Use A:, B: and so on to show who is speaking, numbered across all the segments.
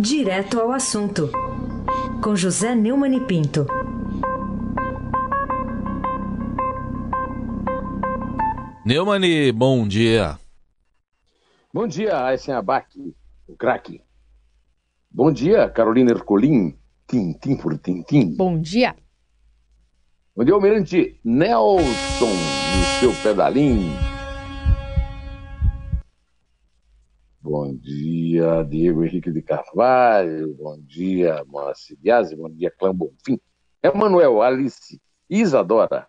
A: Direto ao assunto, com José Neumann e Pinto.
B: Neumani, bom dia.
C: Bom dia, Aysen Abac, o craque. Bom dia, Carolina Ercolim, tim por tim.
D: Bom dia.
C: Bom dia, Almirante Nelson, no seu pedalinho. Bom dia, Diego Henrique de Carvalho. Bom dia, Moacir Biasi. Bom dia, Clã Bonfim. Emanuel, Alice, Isadora.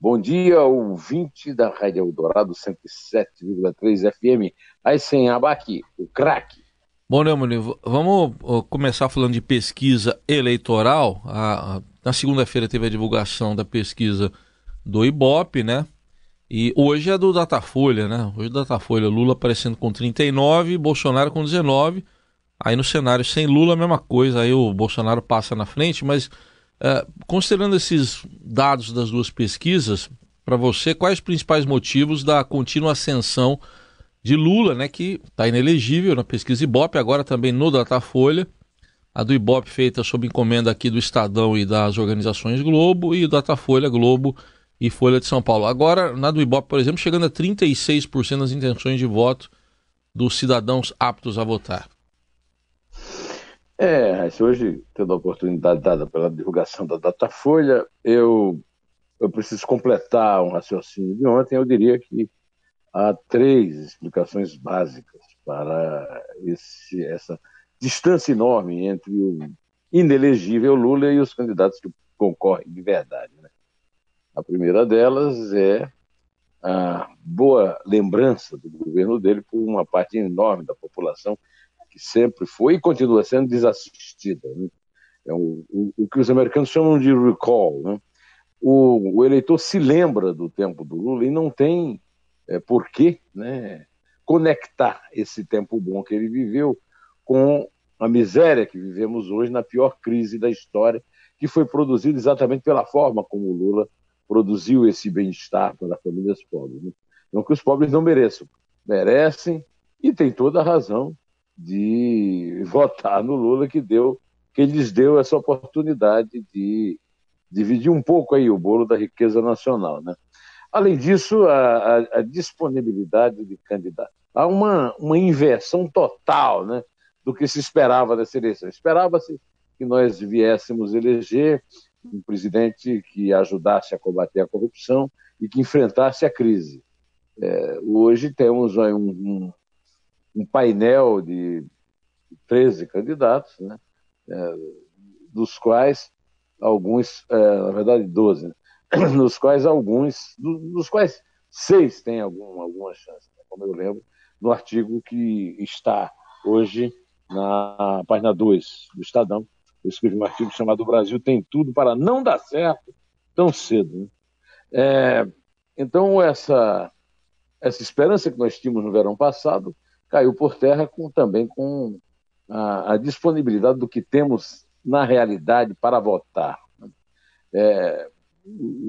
C: Bom dia, ouvinte da Rádio Eldorado 107,3 FM. Aí sem abaque, o craque.
B: Bom, Neumann, vamos começar falando de pesquisa eleitoral. A, a, na segunda-feira teve a divulgação da pesquisa do Ibope, né? E hoje é do Datafolha, né? Hoje é do Datafolha, Lula aparecendo com 39, Bolsonaro com 19. Aí no cenário sem Lula a mesma coisa, aí o Bolsonaro passa na frente, mas é, considerando esses dados das duas pesquisas, para você, quais os principais motivos da contínua ascensão de Lula, né, que está inelegível na pesquisa Ibope, agora também no Datafolha, a do Ibope feita sob encomenda aqui do Estadão e das organizações Globo, e o Datafolha, Globo e Folha de São Paulo. Agora, na do Ibope, por exemplo, chegando a 36% das intenções de voto dos cidadãos aptos a votar.
C: É, hoje, tendo a oportunidade dada pela divulgação da Datafolha, eu, eu preciso completar um raciocínio de ontem. Eu diria que há três explicações básicas para esse, essa distância enorme entre o inelegível Lula e os candidatos que concorrem de verdade. A primeira delas é a boa lembrança do governo dele por uma parte enorme da população que sempre foi e continua sendo desassistida. Né? É o, o, o, que os americanos chamam de recall. Né? O, o, eleitor se lembra do tempo do Lula e não tem é, por que né, conectar esse tempo bom que ele viveu com a miséria que vivemos hoje na pior crise da história, que foi produzida exatamente pela forma como o Lula produziu esse bem-estar para as famílias pobres. Né? Não que os pobres não mereçam, merecem e tem toda a razão de votar no Lula que deu que lhes deu essa oportunidade de dividir um pouco aí o bolo da riqueza nacional, né? Além disso, a, a, a disponibilidade de candidatos. Há uma, uma inversão total né, do que se esperava dessa eleição. Esperava-se que nós viéssemos eleger um presidente que ajudasse a combater a corrupção e que enfrentasse a crise. É, hoje temos um, um, um, painel de 13 candidatos, né, é, dos quais alguns, é, na verdade 12, né, nos quais alguns, dos quais seis têm algum, alguma chance, né, como eu lembro, no artigo que está hoje na página 2 do Estadão, eu escrevi um artigo chamado O Brasil tem tudo para não dar certo tão cedo. Né? É, então, essa, essa esperança que nós tínhamos no verão passado caiu por terra com, também com a, a disponibilidade do que temos na realidade para votar. Né? É,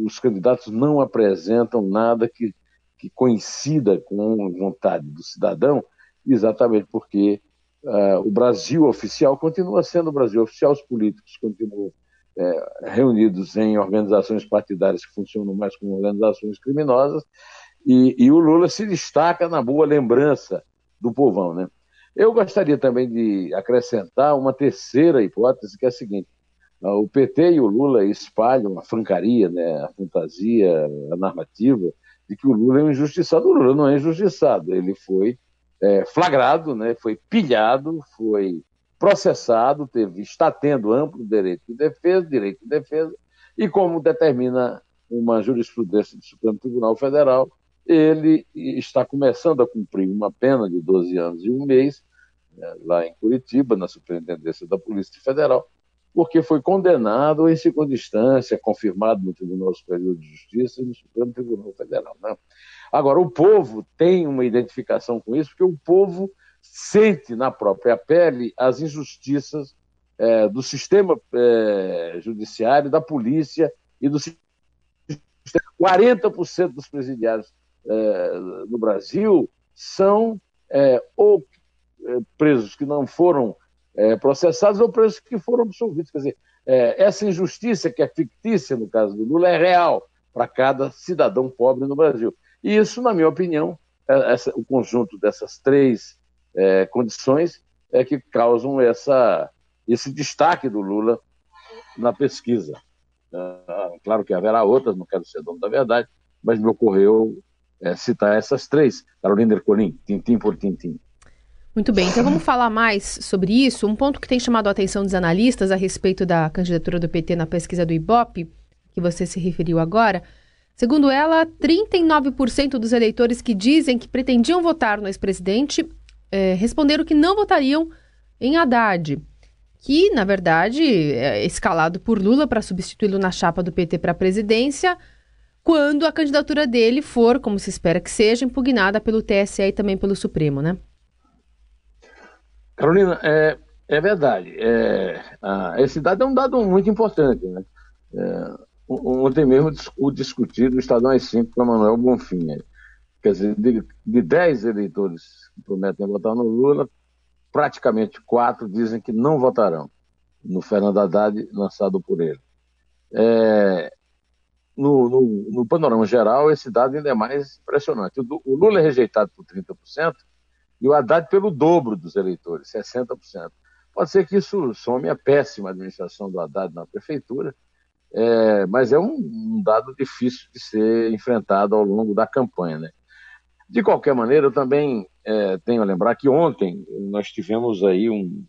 C: os candidatos não apresentam nada que, que coincida com a vontade do cidadão, exatamente porque Uh, o Brasil oficial continua sendo o Brasil oficial, os políticos continuam é, reunidos em organizações partidárias que funcionam mais como organizações criminosas, e, e, o Lula se destaca na boa lembrança do povão. Né? Eu gostaria também de acrescentar uma terceira hipótese, que é a seguinte: uh, o PT e o Lula espalham a francaria, né, a fantasia, a narrativa de que o Lula é um injustiçado. O Lula não é injustiçado, ele foi é, flagrado, né, foi pilhado, foi processado, teve, está tendo amplo direito de defesa, direito de defesa, e como determina uma jurisprudência do Supremo Tribunal Federal, ele está começando a cumprir uma pena de 12 anos e um mês, né, lá em Curitiba, na Superintendência da Polícia Federal, porque foi condenado em segunda instância, confirmado no Tribunal Superior de Justiça e no Supremo Tribunal Federal. Né? Agora, o povo tem uma identificação com isso, porque o povo sente na própria pele as injustiças é, do sistema é, judiciário, da polícia e do sistema. 40% dos presidiários é, no Brasil são é, ou é, presos que não foram é, processados ou presos que foram absolvidos. Quer dizer, é, essa injustiça que é fictícia no caso do Lula é real para cada cidadão pobre no Brasil. E isso, na minha opinião, é, essa, o conjunto dessas três é, condições é que causam essa, esse destaque do Lula na pesquisa. Ah, claro que haverá outras, não quero ser dono da verdade, mas me ocorreu é, citar essas três. Carolina Ercolim, tintim por tintim.
D: Muito bem, então vamos falar mais sobre isso. Um ponto que tem chamado a atenção dos analistas a respeito da candidatura do PT na pesquisa do Ibope, que você se referiu agora. Segundo ela, 39% dos eleitores que dizem que pretendiam votar no ex-presidente é, responderam que não votariam em Haddad, que, na verdade, é escalado por Lula para substituí-lo na chapa do PT para a presidência, quando a candidatura dele for, como se espera que seja, impugnada pelo TSE e também pelo Supremo, né?
C: Carolina, é, é verdade. É, a, esse dado é um dado muito importante. Né? É, ontem mesmo discutido o Estadão às 5 com Manuel Bonfim. Né? Quer dizer, de, de 10 eleitores que prometem votar no Lula, praticamente quatro dizem que não votarão no Fernando Haddad lançado por ele. É, no, no, no, panorama geral, esse dado ainda é mais impressionante. O, o Lula é rejeitado por 30%, e o Haddad pelo dobro dos eleitores, 60%. Pode ser que isso some a péssima administração do Haddad na prefeitura, é, mas é um, um, dado difícil de ser enfrentado ao longo da campanha. Né? De qualquer maneira, eu também é, tenho a lembrar que ontem nós tivemos aí um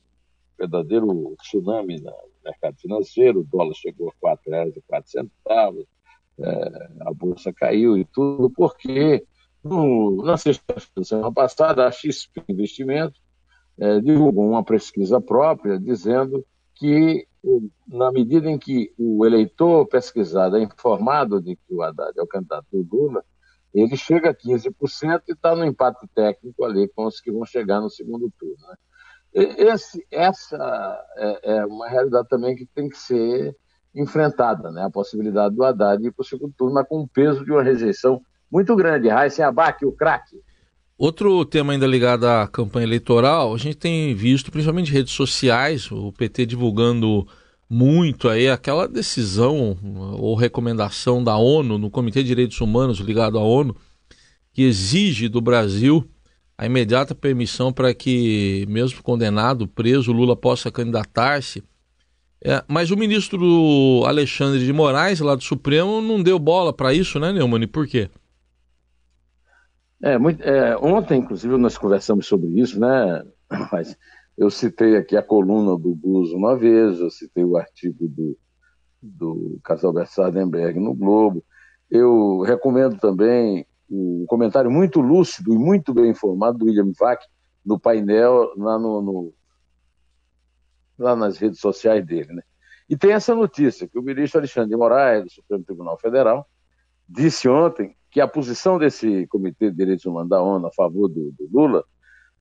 C: verdadeiro tsunami no mercado financeiro, o dólar chegou a R$ 4,04, é, a bolsa caiu e tudo, porque no, na sexta-feira semana passada, a XP Investimento é, divulgou uma pesquisa própria dizendo que, na medida em que o eleitor pesquisado é informado de que o Haddad é o candidato do Lula, ele chega a 15% e está no empate técnico ali com os que vão chegar no segundo turno. Né? Esse, essa é, é, uma realidade também que tem que ser enfrentada, né? a possibilidade do Haddad ir para o segundo turno, mas com o peso de uma rejeição muito grande. Raíssa Abac, o craque.
B: Outro tema ainda ligado à campanha eleitoral, a gente tem visto, principalmente redes sociais, o PT divulgando muito aí aquela decisão ou recomendação da ONU, no Comitê de Direitos Humanos ligado à ONU, que exige do Brasil a imediata permissão para que, mesmo condenado, preso, Lula possa candidatar-se. É, mas o ministro Alexandre de Moraes, lá do Supremo, não deu bola para isso, né, Neumann? Por quê?
C: É, muito, é, ontem, inclusive, nós conversamos sobre isso, né? Mas eu citei aqui a coluna do Blues uma vez, eu citei o artigo do, do Casalberto no Globo. Eu recomendo também um comentário muito lúcido e muito bem informado do William Vac no painel lá, no, no, lá nas redes sociais dele. Né? E tem essa notícia que o ministro Alexandre de Moraes, do Supremo Tribunal Federal, disse ontem que a posição desse Comitê de Direitos Humanos da ONU a favor do, do Lula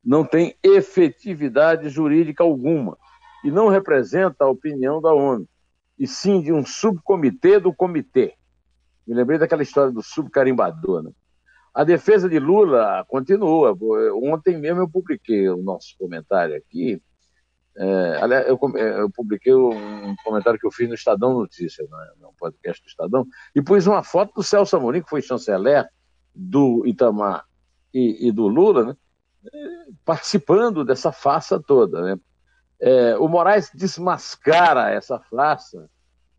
C: não tem efetividade jurídica alguma e não representa a opinião da ONU, e sim de um subcomitê do comitê. Me lembrei daquela história do subcarimbador. Né? A defesa de Lula continua. Ontem mesmo eu publiquei o nosso comentário aqui, é, aliás, eu, é, eu, publiquei um comentário que eu fiz no Estadão Notícias, né, no podcast do Estadão, e pus uma foto do Celso Amorim, que foi chanceler do Itamar e, e do Lula, né, participando dessa farsa toda. Né. É, o Moraes desmascara essa farsa,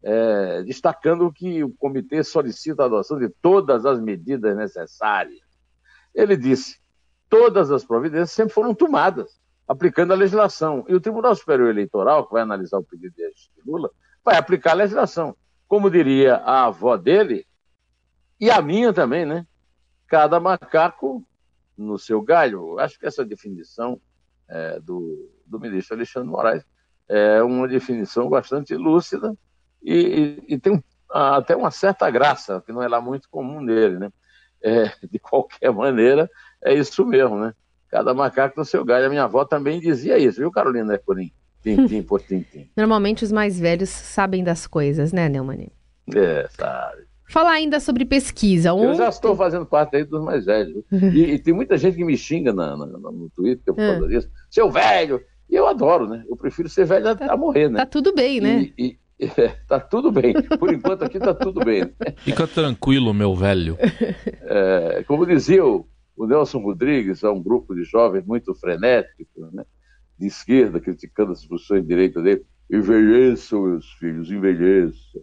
C: é, destacando que o comitê solicita a adoção de todas as medidas necessárias. Ele disse: todas as providências sempre foram tomadas aplicando a legislação. E o Tribunal Superior Eleitoral, que vai analisar o pedido de Lula, vai aplicar a legislação. Como diria a avó dele, e a minha também, né? Cada macaco no seu galho. Acho que essa definição é, do, do ministro Alexandre Moraes é uma definição bastante lúcida e, e, e tem até uma certa graça, que não é lá muito comum nele, né? É, de qualquer maneira, é isso mesmo, né? Cada macaco no seu galho. A minha avó também dizia isso, viu, Carolina Ercolim? Tintim por tintim.
D: Normalmente os mais velhos sabem das coisas, né, Neumann?
C: É, sabe.
D: Falar ainda sobre pesquisa.
C: Ontem... Eu já estou fazendo parte aí dos mais velhos. E, e, tem muita gente que me xinga na, na, no Twitter por causa é. disso. Seu velho, E eu adoro, né? Eu prefiro ser velho
D: tá,
C: a, morrer, né?
D: Tá tudo bem, né?
C: E, e, é, tá tudo bem. Por enquanto aqui tá tudo bem. Né?
B: Fica tranquilo, meu velho.
C: É, como dizia o, o, Nelson Rodrigues, é um grupo de jovens muito frenético, né? de esquerda, criticando as posições de direita dele. Envelheçam, meus filhos, envelheçam.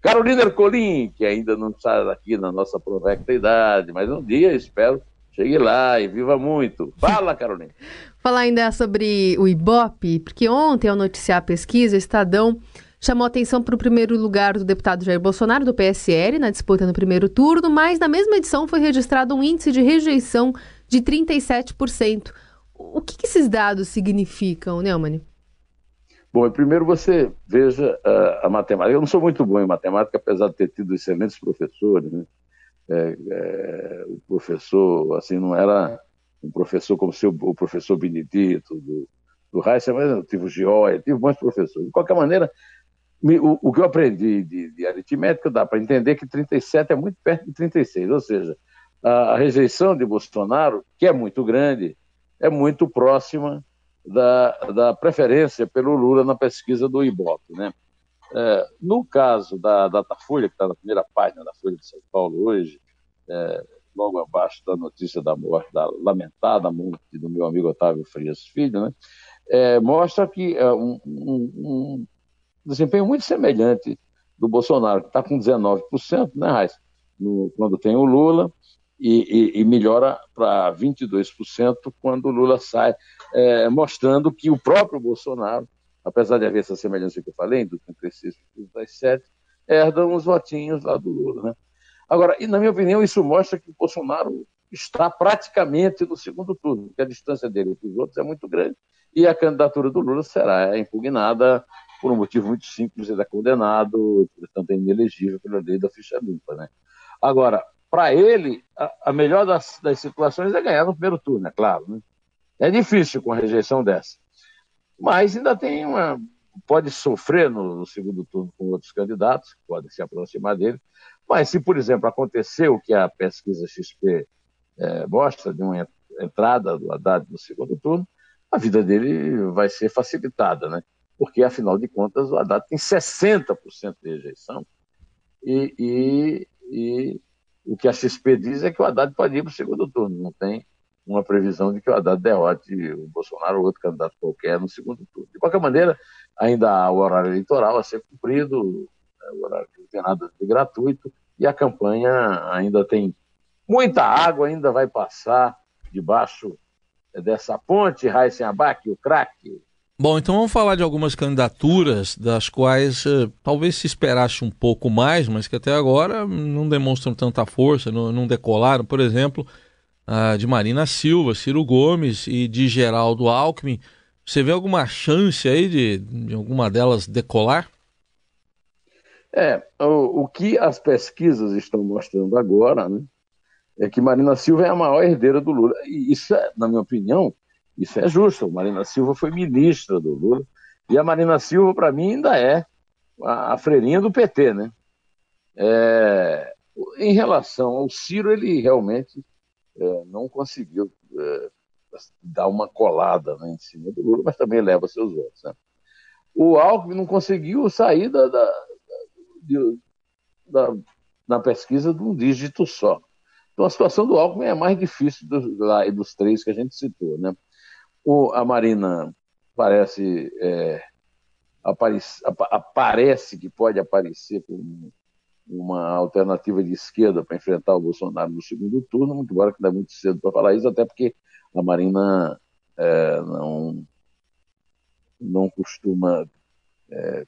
C: Carolina Ercolim, que ainda não está aqui na nossa provecta idade, mas um dia espero chegue lá e viva muito. Fala, Carolina.
D: Falar ainda sobre o Ibope, porque ontem, ao noticiar a pesquisa, o Estadão chamou atenção para o primeiro lugar do deputado Jair Bolsonaro, do PSL, na disputa no primeiro turno, mas na mesma edição foi registrado um índice de rejeição de 37%. O que, que esses dados significam, Neumann?
C: Bom, primeiro você veja uh, a matemática. Eu não sou muito bom em matemática, apesar de ter tido excelentes professores. Né? É, é, o professor, assim, não era um professor como seu, o professor Benedito, do, do Reis, mas eu tive o Gioia, tive bons professores. De qualquer maneira, o, o, que eu aprendi de, de aritmética dá para entender que 37 é muito perto de 36, ou seja, a, rejeição de Bolsonaro, que é muito grande, é muito próxima da, da preferência pelo Lula na pesquisa do Ibope. Né? É, no caso da Datafolha, que está na primeira página da Folha de São Paulo hoje, é, logo abaixo da notícia da morte, da lamentada morte do meu amigo Otávio Frias Filho, né? É, mostra que é um, um, desempenho muito semelhante do Bolsonaro, que está com 19%, né, Raiz? No, quando tem o Lula, e, e, e melhora para 22% quando o Lula sai, é, mostrando que o próprio Bolsonaro, apesar de haver essa semelhança que eu falei, do 36 das 7, herdam os votinhos lá do Lula. Né? Agora, e na minha opinião, isso mostra que o Bolsonaro está praticamente no segundo turno, porque a distância dele dos outros é muito grande, e a candidatura do Lula será impugnada por um motivo muito simples, ele é condenado, portanto é inelegível pela lei da ficha limpa. Né? Agora, para ele, a, a, melhor das, das, situações é ganhar no primeiro turno, é claro. Né? É difícil com a rejeição dessa. Mas ainda tem uma. Pode sofrer no, no, segundo turno com outros candidatos, que podem se aproximar dele. Mas se, por exemplo, acontecer o que a pesquisa XP é, mostra, de uma entrada do Haddad no segundo turno, a vida dele vai ser facilitada, né? Porque, afinal de contas, o Haddad tem 60% de rejeição. E, e, e o que a XP diz é que o Haddad pode ir para o segundo turno, não tem uma previsão de que o Haddad derrote o Bolsonaro ou outro candidato qualquer no segundo turno. De qualquer maneira, ainda há o horário eleitoral a ser cumprido, é, o horário que não tem nada de gratuito, e a campanha ainda tem muita água, ainda vai passar debaixo dessa ponte, Raíssen Abac, o craque,
B: Bom, então vamos falar de algumas candidaturas das quais uh, talvez se esperasse um pouco mais, mas que até agora não demonstram tanta força, não, não decolaram. Por exemplo, uh, de Marina Silva, Ciro Gomes e de Geraldo Alckmin. Você vê alguma chance aí de, de alguma delas decolar?
C: É, o, o, que as pesquisas estão mostrando agora, né, é que Marina Silva é a maior herdeira do Lula. E isso, é, na minha opinião, isso é justo. Marina Silva foi ministra do Lula. E a Marina Silva, para mim, ainda é a, freirinha do PT, né? É, em relação ao Ciro, ele realmente é, não conseguiu é, dar uma colada né, em cima do Lula, mas também leva seus votos. Né? O Alckmin não conseguiu sair da, da, da, da, na pesquisa de um dígito só. Então a situação do Alckmin é mais difícil dos, lá, dos três que a gente citou. Né? O, a Marina parece é, aparece, aparece que pode aparecer como uma alternativa de esquerda para enfrentar o Bolsonaro no segundo turno, muito embora que dá muito cedo para falar isso, até porque a Marina é, não, não costuma é,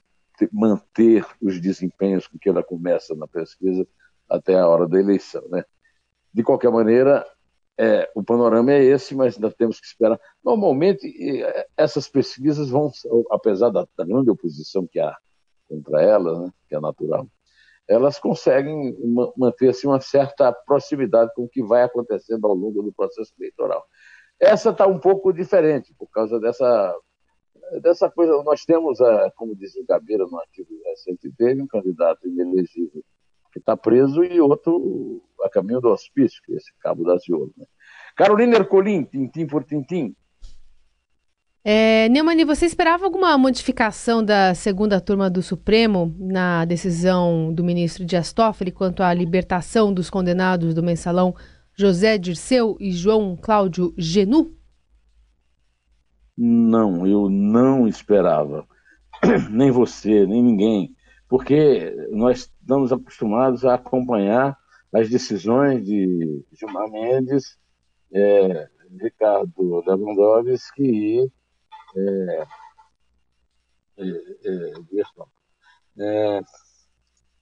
C: manter os desempenhos com que ela começa na pesquisa até a hora da eleição. Né? De qualquer maneira, é, o panorama é esse, mas ainda temos que esperar. Normalmente, essas pesquisas vão, apesar da, grande oposição que há contra elas, né, que é natural, elas conseguem manter assim, uma certa proximidade com o que vai acontecendo ao longo do processo eleitoral. Essa está um pouco diferente, por causa dessa, dessa coisa. Nós temos, como diz o Gabeira no artigo recente dele, um candidato inelegível que está preso, e outro a caminho do hospício, que é esse Cabo da Ciolo. Né? Carolina Ercolim, tintim por tintim.
D: É, Neumani, você esperava alguma modificação da segunda turma do Supremo na decisão do ministro Dias Toffoli quanto à libertação dos condenados do mensalão José Dirceu e João Cláudio Genu?
C: Não, eu não esperava. Nem você, nem ninguém. Porque nós estamos acostumados a acompanhar as decisões de Gilmar Mendes, é, Ricardo Lewandowski e é, é, é,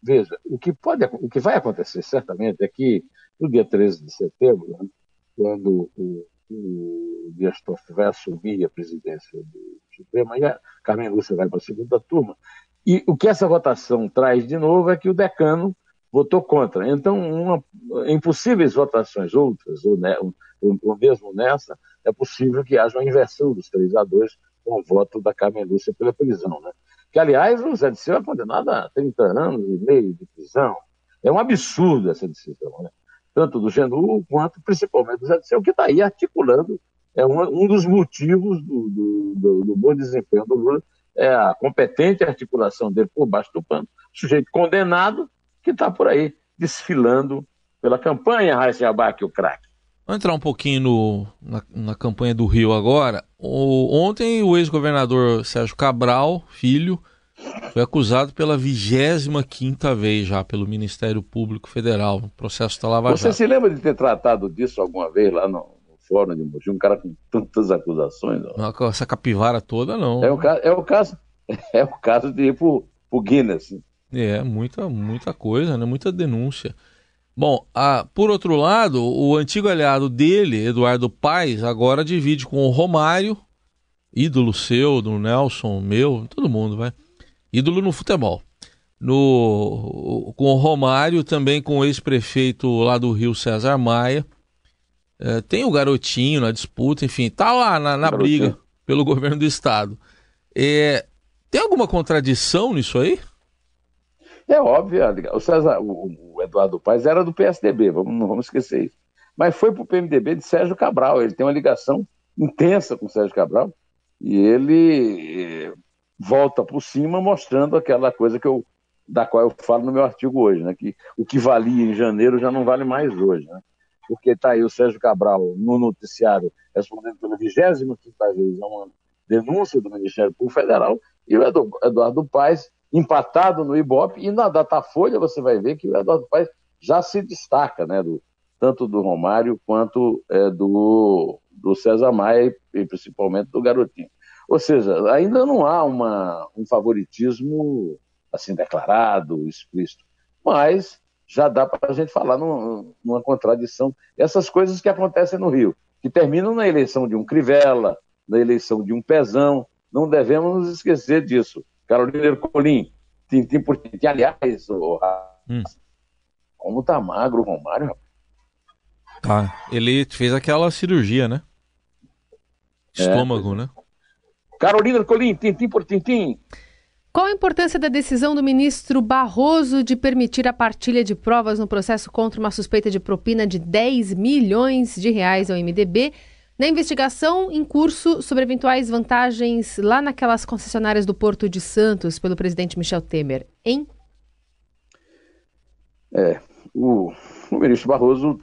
C: veja, o que, pode, o que vai acontecer certamente é que no dia 13 de setembro, né, quando o, o Dias Toffoli vai assumir a presidência do Supremo, aí a Carmen Lúcia vai para a segunda turma, e o que essa votação traz de novo é que o decano votou contra. Então, uma, em possíveis votações outras, ou, né, ou, ou, mesmo nessa, é possível que haja uma inversão dos 3 a 2 com o voto da Carmen Lúcia pela prisão. Né? Que, aliás, o Zé de Seu é condenado a 30 anos e meio de prisão. É um absurdo essa decisão, né? tanto do Genu quanto principalmente do Zé de Seu, que está aí articulando é um, um dos motivos do, do, do, do bom desempenho do Lula é a competente articulação dele por baixo do pano, sujeito condenado que está por aí desfilando pela campanha, Raíssa Abac, o craque.
B: Vamos entrar um pouquinho no, na, na, campanha do Rio agora. O, ontem o ex-governador Sérgio Cabral, filho, foi acusado pela 25 vez já pelo Ministério Público Federal. Processo está Lava
C: Você se lembra de ter tratado disso alguma vez lá no, fórum de Mogi, um cara com tantas acusações.
B: Não, essa capivara toda, não.
C: É o, é o caso, é o caso de ir pro, pro Guinness.
B: É, muita, muita coisa, né? Muita denúncia. Bom, a, por outro lado, o antigo aliado dele, Eduardo Paes, agora divide com o Romário, ídolo seu, do Nelson, meu, todo mundo, vai. Ídolo no futebol. No, com o Romário, também com o ex-prefeito lá do Rio, César Maia. É, tem o garotinho na disputa, enfim, tá lá na, na briga pelo governo do estado. É, tem alguma contradição nisso aí?
C: É óbvio, o, César, o, o Eduardo Paes era do PSDB, vamos, não vamos esquecer isso. Mas foi para o PMDB de Sérgio Cabral, ele tem uma ligação intensa com o Sérgio Cabral, e ele eh, volta por cima mostrando aquela coisa que eu, da qual eu falo no meu artigo hoje, né? que o que valia em janeiro já não vale mais hoje. Né? Porque está aí o Sérgio Cabral no noticiário respondendo pela 25 vez a uma denúncia do Ministério Público Federal, e o Eduardo Paes empatado no Ibope, e na Datafolha você vai ver que o Eduardo Paes já se destaca, né, do, tanto do Romário quanto é, do, do César Maia e principalmente do Garotinho. Ou seja, ainda não há uma, um favoritismo assim declarado, explícito, mas já dá para a gente falar num, numa contradição. Essas coisas que acontecem no Rio, que terminam na eleição de um Crivella, na eleição de um Pezão, não devemos nos esquecer disso. Carolina Ercolim, tintim por tintim. Aliás, oh, hum. como tá magro o Romário, rapaz.
B: Tá, ele fez aquela cirurgia, né? É. Estômago, é. né?
C: Carolina Ercolim, tintim por tintim.
D: Qual a importância da decisão do ministro Barroso de permitir a partilha de provas no processo contra uma suspeita de propina de 10 milhões de reais ao MDB na investigação em curso sobre eventuais vantagens lá naquelas concessionárias do Porto de Santos pelo presidente Michel Temer, hein?
C: É, o, o ministro Barroso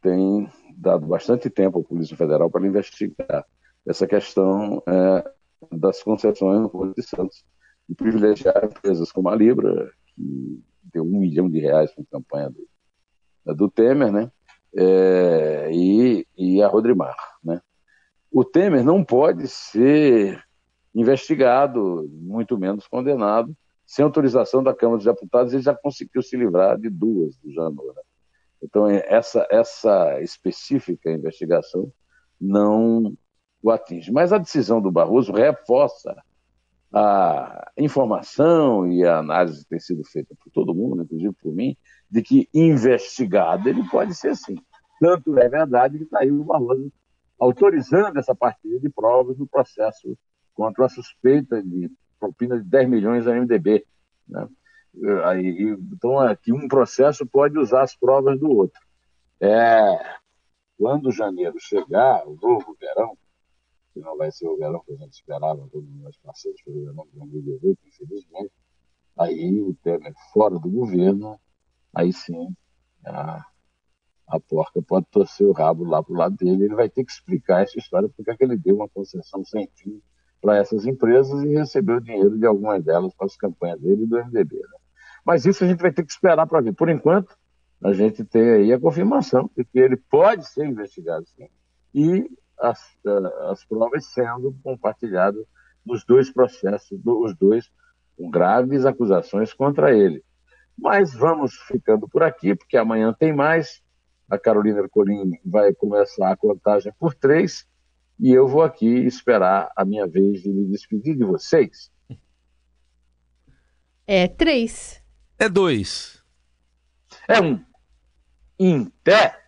C: tem dado bastante tempo à Polícia Federal para investigar essa questão é, das concessões no Porto de Santos e privilegiar empresas como a Libra, que deu um milhão de reais para a campanha do, do Temer, né? É, e, e a Rodrimar, né? O Temer não pode ser investigado, muito menos condenado, sem autorização da Câmara dos Deputados, ele já conseguiu se livrar de duas do Janot. Né? Então, essa, essa específica investigação não o atinge. Mas a decisão do Barroso reforça a informação e a análise tem sido feita por todo mundo, inclusive por mim, de que investigado ele pode ser sim. Tanto é verdade que está aí o Barroso autorizando essa partilha de provas no processo contra a suspeita de propina de 10 milhões da MDB. Né? Aí, então, aqui um processo pode usar as provas do outro. É, quando janeiro chegar, o novo verão, que não vai ser o verão que a gente esperava, todos nós passamos pelo verão de 2018, infelizmente. Aí o Temer fora do governo, aí sim a, a porca pode torcer o rabo lá para o lado dele. Ele vai ter que explicar essa história, porque é que ele deu uma concessão sem fim para essas empresas e recebeu dinheiro de algumas delas para as campanhas dele e do MDB. Né? Mas isso a gente vai ter que esperar para ver. Por enquanto, a gente tem aí a confirmação de que ele pode ser investigado sim. E as, as provas sendo compartilhadas nos dois processos, os dois com graves acusações contra ele. Mas vamos ficando por aqui, porque amanhã tem mais. A Carolina Ercolim vai começar a contagem por três e eu vou aqui esperar a minha vez de me despedir de vocês.
D: É três.
B: É dois.
C: É um. Em pé.